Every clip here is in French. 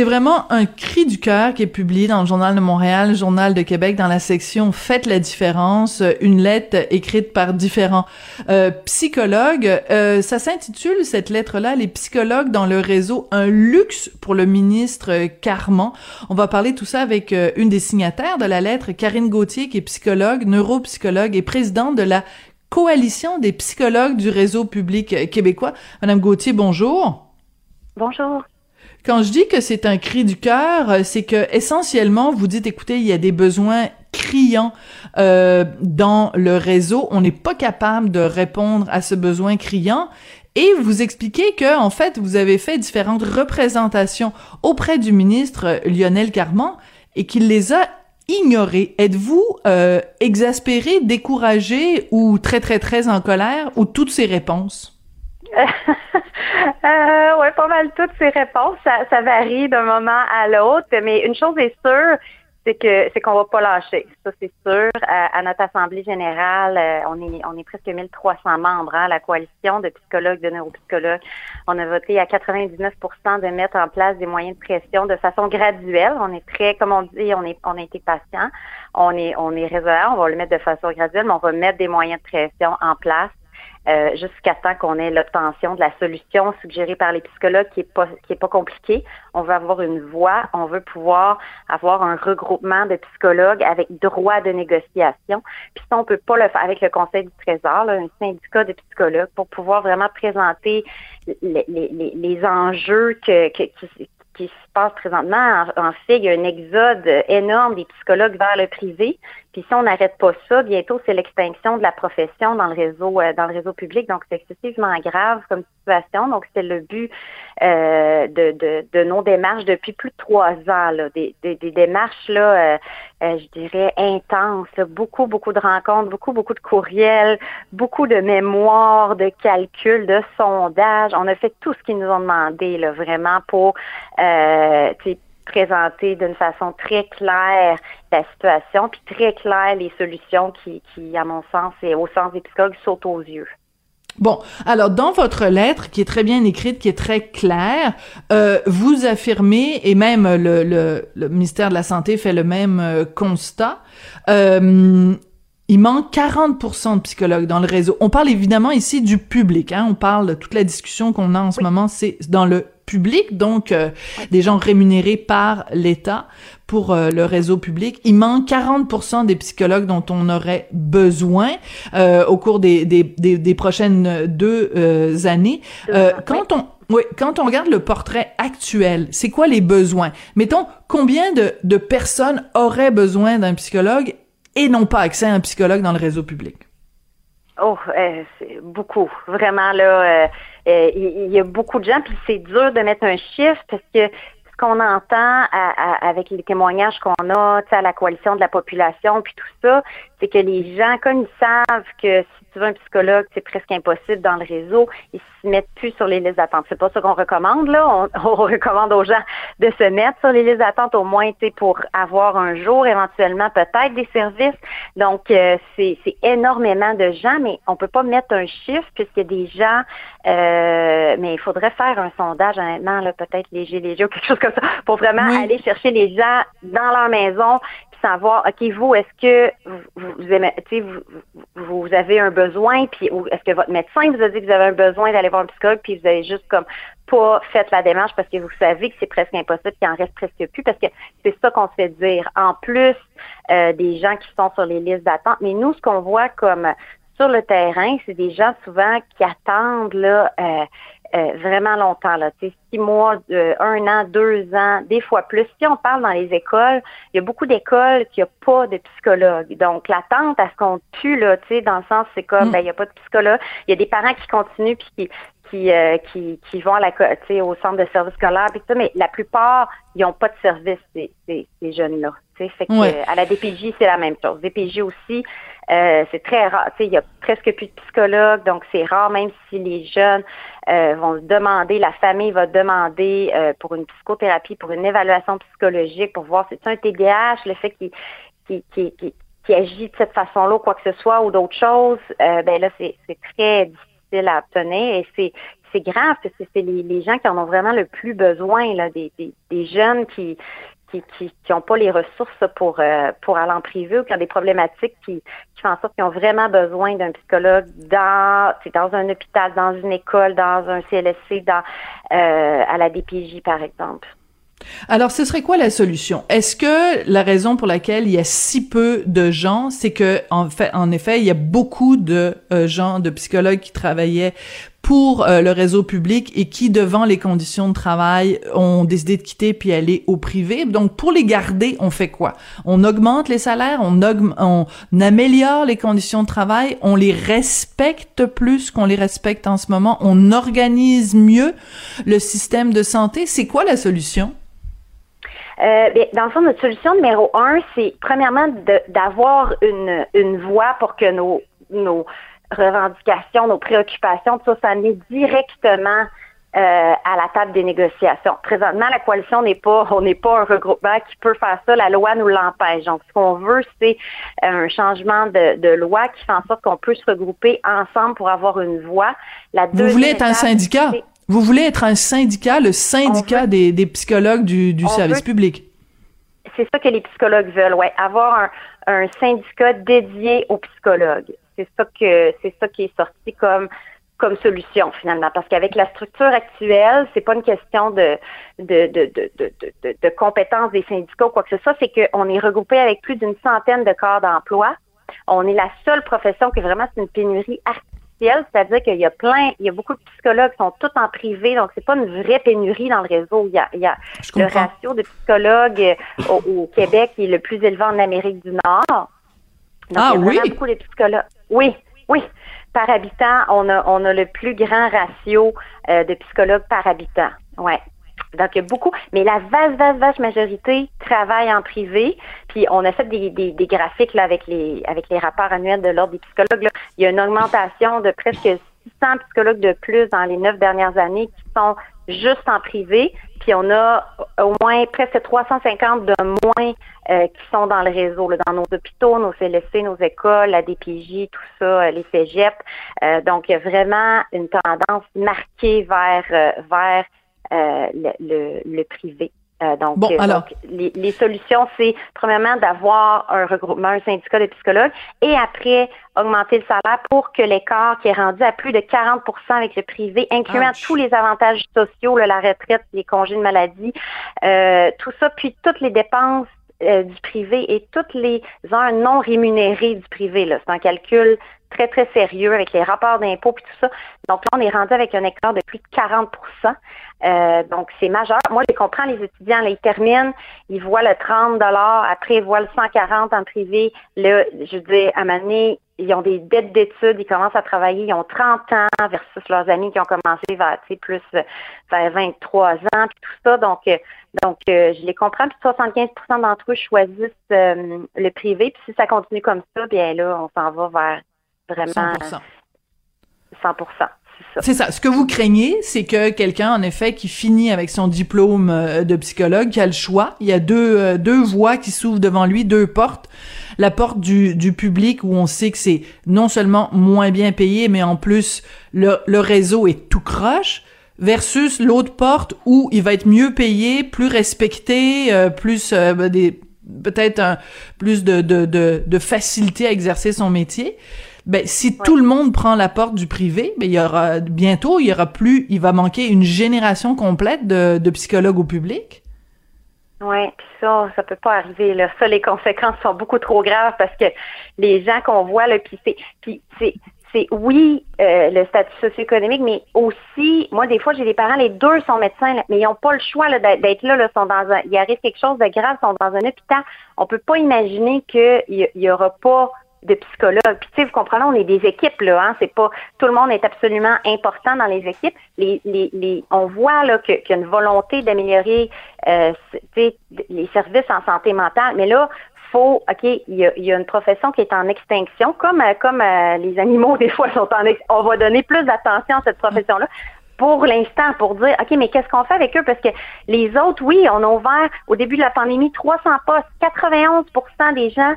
C'est vraiment un cri du cœur qui est publié dans le Journal de Montréal, le Journal de Québec, dans la section Faites la différence, une lettre écrite par différents euh, psychologues. Euh, ça s'intitule, cette lettre-là, Les psychologues dans le réseau, un luxe pour le ministre Carman. On va parler tout ça avec euh, une des signataires de la lettre, Karine Gauthier, qui est psychologue, neuropsychologue et présidente de la Coalition des psychologues du réseau public québécois. Madame Gauthier, bonjour. Bonjour. Quand je dis que c'est un cri du cœur, euh, c'est que essentiellement vous dites écoutez, il y a des besoins criants euh, dans le réseau, on n'est pas capable de répondre à ce besoin criant et vous expliquez que en fait vous avez fait différentes représentations auprès du ministre euh, Lionel Carman et qu'il les a ignorées. Êtes-vous euh, exaspéré, découragé ou très très très en colère ou toutes ces réponses? euh, toutes ces réponses. Ça, ça varie d'un moment à l'autre, mais une chose est sûre, c'est que c'est qu'on va pas lâcher. Ça, c'est sûr. À, notre assemblée générale, euh, on est on est presque 1300 membres, hein, la coalition de psychologues, de neuropsychologues. On a voté à 99% de mettre en place des moyens de pression de façon graduelle. On est très, comme on dit, on est on a été patient. On est on est raisonnable. On va le mettre de façon graduelle, mais on va mettre des moyens de pression en place euh, jusqu'à temps qu'on ait l'obtention de la solution suggérée par les psychologues qui est pas qui pas compliquée. On veut avoir une voix, on veut pouvoir avoir un regroupement de psychologues avec droit de négociation. Puis ça, on peut pas le faire avec le Conseil du Trésor, un syndicat de psychologues, pour pouvoir vraiment présenter les, les, les enjeux que, qui, qui se passe présentement. En, fait, il y a un exode énorme des psychologues vers le privé. Puis si on n'arrête pas ça, bientôt c'est l'extinction de la profession dans le réseau euh, dans le réseau public. Donc c'est excessivement grave comme situation. Donc c'est le but euh, de, de, de, nos démarches depuis plus de trois ans. Là. Des, des, démarches là, euh, je dirais intenses. Beaucoup beaucoup de rencontres, beaucoup beaucoup de courriels, beaucoup de mémoires, de calculs, de sondages. On a fait tout ce qu'ils nous ont demandé là, vraiment pour euh, présenter d'une façon très claire la situation, puis très claire les solutions qui, qui, à mon sens et au sens des psychologues, sautent aux yeux. Bon, alors dans votre lettre, qui est très bien écrite, qui est très claire, euh, vous affirmez, et même le, le, le, ministère de la Santé fait le même euh, constat, euh, il manque 40% de psychologues dans le réseau. On parle évidemment ici du public, hein, on parle de toute la discussion qu'on a en ce moment, c'est dans le public, donc euh, des gens rémunérés par l'État pour euh, le réseau public. Il manque 40% des psychologues dont on aurait besoin euh, au cours des, des, des, prochaines deux années. quand on oui, quand on regarde le portrait actuel, c'est quoi les besoins? Mettons, combien de, de personnes auraient besoin d'un psychologue et n'ont pas accès à un psychologue dans le réseau public? Oh, c'est beaucoup. Vraiment, là, euh, il, y a beaucoup de gens, puis c'est dur de mettre un chiffre parce que ce qu'on entend avec les témoignages qu'on a à la coalition de la population, puis tout ça, c'est que les gens, comme ils savent que si tu veux un psychologue, c'est presque impossible dans le réseau, ils se mettent plus sur les listes d'attente. C'est pas ce qu'on recommande, là. On, recommande aux gens de se mettre sur les listes d'attente au moins, pour avoir un jour, éventuellement, peut-être des services. Donc, euh, c'est énormément de gens, mais on peut pas mettre un chiffre puisqu'il y a des gens, euh, mais il faudrait faire un sondage, honnêtement, là, peut-être léger, léger ou quelque chose comme ça, pour vraiment aller chercher les gens dans leur maison savoir, OK, vous, est-ce que vous, vous, vous, vous, avez un besoin, puis est-ce que votre médecin vous a dit que vous avez un besoin d'aller voir un psychologue, puis vous avez juste comme pas fait la démarche parce que vous savez que c'est presque impossible qu'il en reste presque plus, parce que c'est ça qu'on se fait dire. En plus euh, des gens qui sont sur les listes d'attente, mais nous, ce qu'on voit comme sur le terrain, c'est des gens souvent qui attendent là. Euh, euh, vraiment longtemps, là, six mois, euh, un an, deux ans, des fois plus. Si on parle dans les écoles, il y a beaucoup d'écoles qui n'ont pas de psychologue. Donc, l'attente à ce qu'on tue, là, tu sais, dans le sens, c'est comme, mm. ben, il n'y a pas de psychologue. Il y a des parents qui continuent puis qui, qui, euh, qui, qui vont à la, au centre de service scolaire, puis ça, mais la plupart, ils n'ont pas de service, ces, ces, ces jeunes-là. Fait que, à la DPJ, c'est la même chose. DPJ aussi, euh, c'est très rare. Il y a presque plus de psychologues, donc c'est rare, même si les jeunes euh, vont demander, la famille va demander euh, pour une psychothérapie, pour une évaluation psychologique, pour voir si c'est un TDAH, le fait qu'il qui, qui, qui, qui, agit de cette façon-là, quoi que ce soit, ou d'autres choses, ben là, c'est très difficile à obtenir et c'est c'est grave parce que c'est les, les, gens qui en ont vraiment le plus besoin, là, des, des, des jeunes qui, qui qui n'ont pas les ressources pour euh, pour aller en privé ou qui ont des problématiques qui, qui font en sorte qu'ils ont vraiment besoin d'un psychologue dans dans un hôpital, dans une école, dans un CLSC, dans euh, à la DPJ par exemple. Alors, ce serait quoi la solution? Est-ce que la raison pour laquelle il y a si peu de gens, c'est que en fait, en effet, il y a beaucoup de euh, gens, de psychologues qui travaillaient pour euh, le réseau public et qui, devant les conditions de travail, ont décidé de quitter puis aller au privé. Donc, pour les garder, on fait quoi? On augmente les salaires, on, on améliore les conditions de travail, on les respecte plus qu'on les respecte en ce moment, on organise mieux le système de santé. C'est quoi la solution? Euh, bien, dans le fond, notre solution numéro un, c'est premièrement d'avoir une, une voie pour que nos, nos revendications, nos préoccupations, tout ça, ça met directement euh, à la table des négociations. Présentement, la coalition n'est pas, on n'est pas un regroupement qui peut faire ça. La loi nous l'empêche. Donc, ce qu'on veut, c'est un changement de, de, loi qui fait en sorte qu'on peut se regrouper ensemble pour avoir une voix. La Vous voulez être un syndicat? Vous voulez être un syndicat, le syndicat des, des, psychologues du, du service public? C'est ça que les psychologues veulent, ouais. Avoir un, un syndicat dédié aux psychologues c'est ça que c'est ça qui est sorti comme comme solution finalement. Parce qu'avec la structure actuelle c'est pas une question de de, de, de, de, compétences des syndicats ou quoi que ce soit c'est qu'on est regroupé avec plus d'une centaine de corps d'emploi. On est la seule profession qui vraiment c'est une pénurie artificielle. C'est-à-dire qu'il y a plein il y a beaucoup de psychologues qui sont tous en privé. Donc c'est pas une vraie pénurie dans le réseau. Il y a, il y a le ratio de psychologues au, Québec qui est le plus élevé en Amérique du Nord donc, ah il y a oui? beaucoup psychologues oui, oui. Par habitant, on a, on a le plus grand ratio euh, de psychologues par habitant. Ouais. Donc, il y a beaucoup, mais la vaste, vaste, vaste majorité travaille en privé. Puis, on a fait des, des, des graphiques là, avec les avec les rapports annuels de l'Ordre des psychologues. Là. Il y a une augmentation de presque 600 psychologues de plus dans les neuf dernières années qui sont juste en privé. Puis, on a au moins presque 350 de moins euh, qui sont dans le réseau, dans nos hôpitaux, nos CLSC, nos écoles, la DPJ, tout ça, euh, les cégeps. Euh, donc, il y a vraiment une tendance marquée vers vers le, le, le, privé. Donc, bon, alors... les, les, solutions, c'est premièrement d'avoir un regroupement, un syndicat de psychologues, et après augmenter le salaire pour que l'écart qui est rendu à plus de 40% avec le privé, incluant tous les avantages sociaux, la retraite, les congés de maladie, tout ça, puis toutes les dépenses euh, du privé et toutes les heures non rémunérées du privé. C'est un calcul très, très sérieux avec les rapports d'impôts et tout ça. Donc là, on est rendu avec un écart de plus de 40% euh, Donc, c'est majeur. Moi, je comprends les étudiants. Là, ils terminent, ils voient le 30 après, ils voient le 140 en privé. Là, je veux dire, à un moment donné, ils ont des dettes d'études, ils commencent à travailler, ils ont 30 ans versus leurs amis qui ont commencé vers, plus vers 23 ans, puis tout ça. Donc, euh, donc euh, je les comprends. Puis 75% d'entre eux choisissent euh, le privé. Puis si ça continue comme ça, bien là, on s'en va vers vraiment 100 100 c'est ça. Ce que vous craignez, c'est que quelqu'un, en effet, qui finit avec son diplôme de psychologue, qui a le choix, il y a deux, deux voies qui s'ouvrent devant lui, deux portes la porte du, du public où on sait que c'est non seulement moins bien payé, mais en plus le, le réseau est tout croche versus l'autre porte où il va être mieux payé, plus respecté, euh, plus euh, des peut-être plus de, de, de, de, facilité à exercer son métier. Ben, si tout le monde prend la porte du privé, ben, il y aura bientôt, il y aura plus, il va manquer une génération complète de, de psychologues au public. Oui, puis ça, ça peut pas arriver. Là. Ça, les conséquences sont beaucoup trop graves parce que les gens qu'on voit, là, puis c'est, puis c'est, c'est oui euh, le statut socio-économique, mais aussi, moi des fois j'ai des parents, les deux sont médecins, mais ils n'ont pas le choix d'être là, là, sont dans un, il arrive quelque chose de grave, sont dans un hôpital. On peut pas imaginer qu'il y, aura pas de psychologues. Puis tu sais, vous comprenez, on est des équipes là, hein, c'est pas tout le monde est absolument important dans les équipes. Les, les, les on voit là qu'il y a une volonté d'améliorer euh, les services en santé mentale, mais là faut, OK, il y, a, une profession qui est en extinction, comme, euh, comme euh, les animaux, des fois, sont en extinction. On va donner plus d'attention à cette profession-là pour l'instant, pour dire, OK, mais qu'est-ce qu'on fait avec eux? Parce que les autres, oui, on a ouvert au début de la pandémie 300 postes. 91% des gens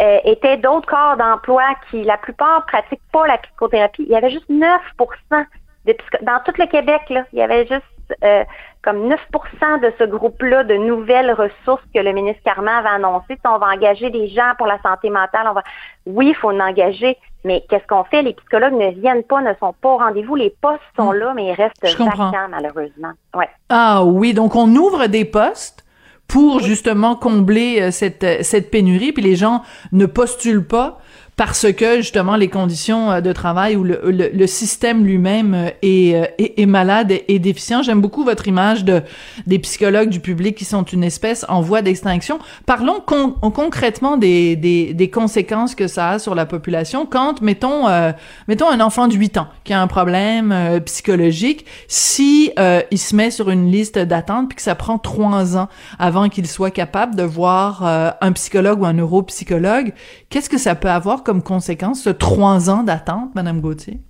euh, étaient d'autres corps d'emploi qui, la plupart, pratiquent pas la psychothérapie. Il y avait juste 9% de Dans tout le Québec, là, il y avait juste comme 9% de ce groupe-là de nouvelles ressources que le ministre Carman avait annoncé. On va engager des gens pour la santé mentale. On va, oui, il faut en engager, mais qu'est-ce qu'on fait? Les psychologues ne viennent pas, ne sont pas au rendez-vous. Les postes sont hmm. là, mais ils restent vacants, malheureusement. Ouais. Ah oui, donc on ouvre des postes pour justement combler euh, cette, euh, cette pénurie, puis les gens ne postulent pas parce que justement les conditions euh, de travail ou le, le, système lui-même euh, est, euh, est, est, malade et, déficient. J'aime beaucoup votre image de des psychologues du public qui sont une espèce en voie d'extinction. Parlons concrètement des, des, des, conséquences que ça a sur la population quand, mettons, mettons un enfant de 8 ans qui a un problème psychologique, si il se met sur une liste d'attente puis que ça prend trois ans avant qu'il soit capable de voir un psychologue ou un neuropsychologue, qu'est-ce que ça peut avoir conséquence, ce trois ans d'attente, Madame Gauthier?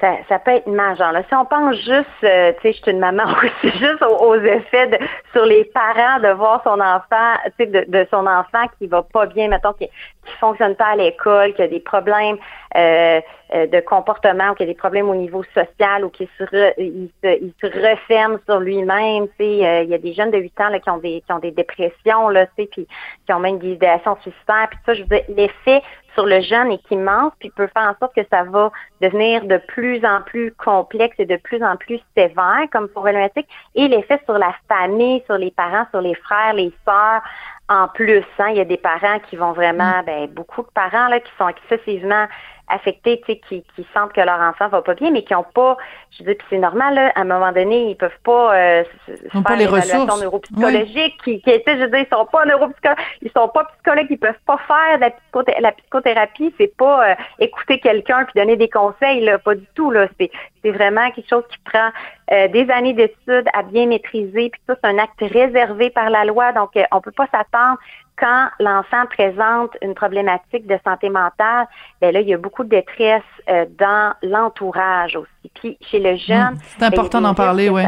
Ça, ça, peut être majeur. Là, si on pense juste, euh, tu sais, je suis une maman aussi, juste aux, effets sur les parents de voir son enfant, tu sais, de, de, son enfant qui va pas bien, mettons, qui, qui fonctionne pas à l'école, qui a des problèmes euh, euh, de comportement, ou qui a des problèmes au niveau social, ou qui se, il se, il se referme sur lui-même. Tu sais, euh, il y a des jeunes de 8 ans là, qui ont des qui ont des dépressions, là, tu sais, puis qui ont même des idéations suicidaires. Puis ça, je l'effet sur le jeune est immense, puis peut faire en sorte que ça va devenir de plus en plus complexe et de plus en plus sévère comme problématique, et l'effet sur la famille, sur les parents, sur les frères, les sœurs, en plus, hein, il y a des parents qui vont vraiment, mm. ben, beaucoup de parents là, qui sont excessivement affectés, tu sais, qui, qui sentent que leur enfant va pas bien, mais qui ont pas, je dis, c'est normal, là, à un moment donné, ils peuvent pas euh, faire pas les ressources. neuropsychologique, qui, qui je veux dire, ils sont pas neuropsychologues, ils sont pas psychologues, ils peuvent pas faire de la, la psychothérapie, c'est pas euh, écouter quelqu'un puis donner des conseils, là, pas du tout, là, c'est, c'est vraiment quelque chose qui prend euh, des années d'études à bien maîtriser, puis ça, c'est un acte réservé par la loi, donc euh, on peut pas s'attendre quand l'enfant présente une problématique de santé mentale, ben là, il y a beaucoup de détresse euh, dans l'entourage aussi. Puis chez le jeune, hmm. c'est important d'en parler, oui.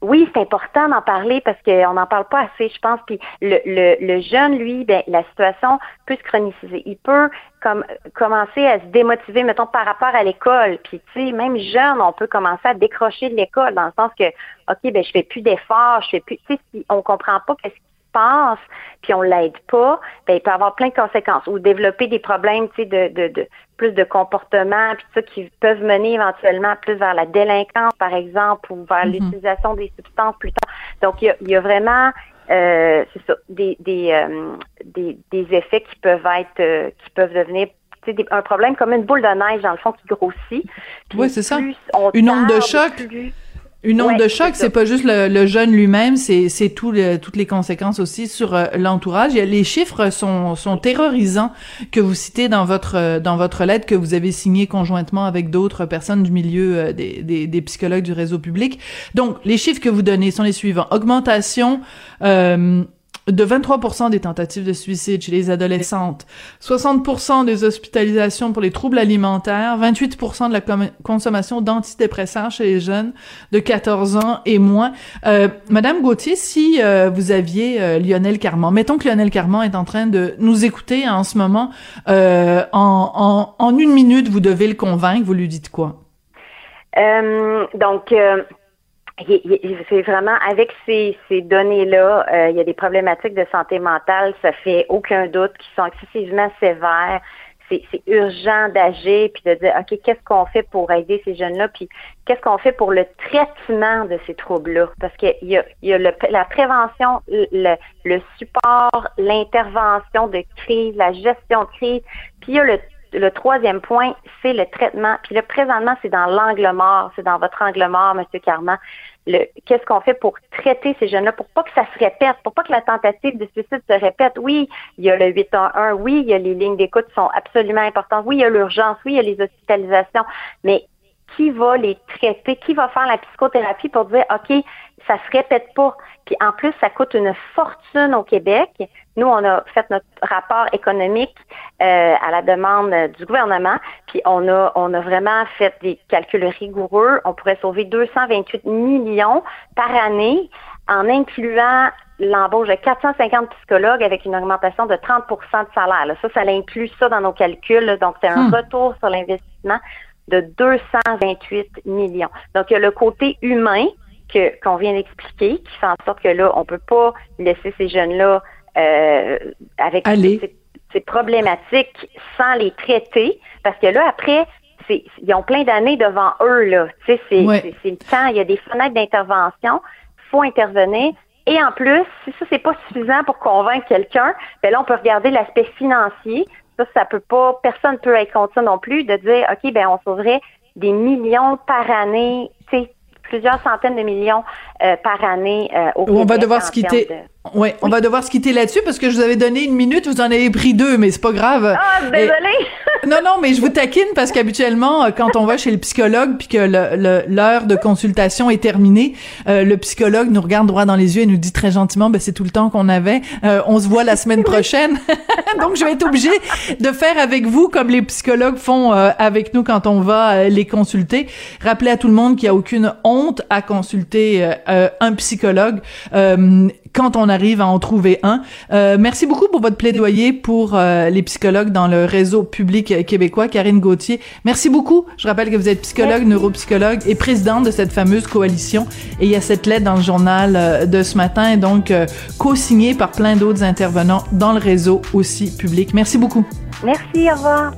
Oui, c'est important d'en parler parce qu'on n'en parle pas assez, je pense. Puis le, le, le jeune, lui, ben, la situation peut se chroniciser. Il peut comme commencer à se démotiver, mettons, par rapport à l'école. Puis, tu sais, même jeune, on peut commencer à décrocher de l'école dans le sens que, OK, ben, je fais plus d'efforts, je fais plus, tu sais, si on comprend pas qu'est-ce passe, puis on l'aide pas, ben, il peut avoir plein de conséquences. Ou développer des problèmes, tu sais, de, de, de, plus de comportement, puis ça, qui peuvent mener éventuellement plus vers la délinquance, par exemple, ou vers mm-hmm. l'utilisation des substances plus tard. Donc, il y a, il y a vraiment euh, c'est ça, des, des, euh, des, des, effets qui peuvent être, euh, qui peuvent devenir des, un problème comme une boule de neige, dans le fond, qui grossit. Oui, c'est ça. Une onde de choc. Une onde de choc, c'est pas juste le, jeune lui-même, c'est c'est tout toutes les conséquences aussi sur euh, l'entourage. Les chiffres sont sont terrorisants que vous citez dans votre euh, dans votre lettre que vous avez signée conjointement avec d'autres personnes du milieu euh, des, des, des psychologues du réseau public. Donc les chiffres que vous donnez sont les suivants augmentation de 23% des tentatives de suicide chez les adolescentes, 60% des hospitalisations pour les troubles alimentaires, 28% de la consommation d'antidépresseurs chez les jeunes de 14 ans et moins. Euh, Madame Gauthier, si euh, vous aviez euh, Lionel Carman, mettons que Lionel Carman est en train de nous écouter en ce moment, euh, en, en, en, une minute, vous devez le convaincre, vous lui dites quoi? donc, c'est vraiment avec ces, ces données-là, euh, il y a des problématiques de santé mentale, ça fait aucun doute, qui sont excessivement sévères. C'est urgent d'agir puis de dire ok qu'est-ce qu'on fait pour aider ces jeunes-là? Puis qu'est-ce qu'on fait pour le traitement de ces troubles-là? Parce qu'il y a, il y a la prévention, le, le support, l'intervention de crise, la gestion de crise, puis il y a le le troisième point, c'est le traitement. Puis là, présentement, c'est dans l'angle mort, c'est dans votre angle mort, Monsieur Carman. Qu'est-ce qu'on fait pour traiter ces jeunes-là, pour pas que ça se répète, pour pas que la tentative de suicide se répète? Oui, il y a le 811, oui, il y a les lignes d'écoute qui sont absolument importantes, oui, il y a l'urgence, oui, il y a les hospitalisations, mais qui va les traiter, qui va faire la psychothérapie pour dire, OK, ça se répète pas. Puis en plus, ça coûte une fortune au Québec. Nous, on a fait notre rapport économique euh, à la demande du gouvernement, puis on a, on a vraiment fait des calculs rigoureux. On pourrait sauver 228 millions par année en incluant l'embauche de 450 psychologues avec une augmentation de 30% de salaire. Ça, ça inclut ça dans nos calculs. Donc, c'est un hmm. retour sur l'investissement de 228 millions. Donc, il y a le côté humain que qu'on vient d'expliquer, qui fait en sorte que là, on peut pas laisser ces jeunes-là euh, avec Ces, problématiques sans les traiter, parce que là, après, ils ont plein d'années devant eux, là. Tu sais, c'est le temps, il y a des fenêtres d'intervention, faut intervenir. Et en plus, si ça, c'est pas suffisant pour convaincre quelqu'un, ben là, on peut regarder l'aspect financier. Ça, ça peut pas, personne peut être contre non plus, de dire, OK, ben on sauverait des millions par année, tu sais, plusieurs centaines de millions euh, par année euh, au Québec. On va devoir se quitter. Ouais, on va devoir se quitter là-dessus parce que je vous avais donné une minute, vous en avez pris deux, mais c'est pas grave. Ah, désolé. non, non, mais je vous taquine parce qu'habituellement, euh, quand on va chez le psychologue puis que l'heure de consultation est terminée, euh, le psychologue nous regarde droit dans les yeux et nous dit très gentiment, ben c'est tout le temps qu'on avait. Euh, on se voit la semaine prochaine. Donc je vais être obligée de faire avec vous comme les psychologues font avec nous quand on va les consulter. Rappelez à tout le monde qu'il y a aucune honte à consulter un psychologue quand on arrive à en trouver un. Euh, merci beaucoup pour votre plaidoyer pour euh, les psychologues dans le réseau public québécois. Karine Gauthier, merci beaucoup. Je rappelle que vous êtes psychologue, neuropsychologue et présidente de cette fameuse coalition. Et il y a cette lettre dans le journal euh, de ce matin, donc co-signée par plein d'autres intervenants dans le réseau aussi public. Merci beaucoup. Merci, au revoir.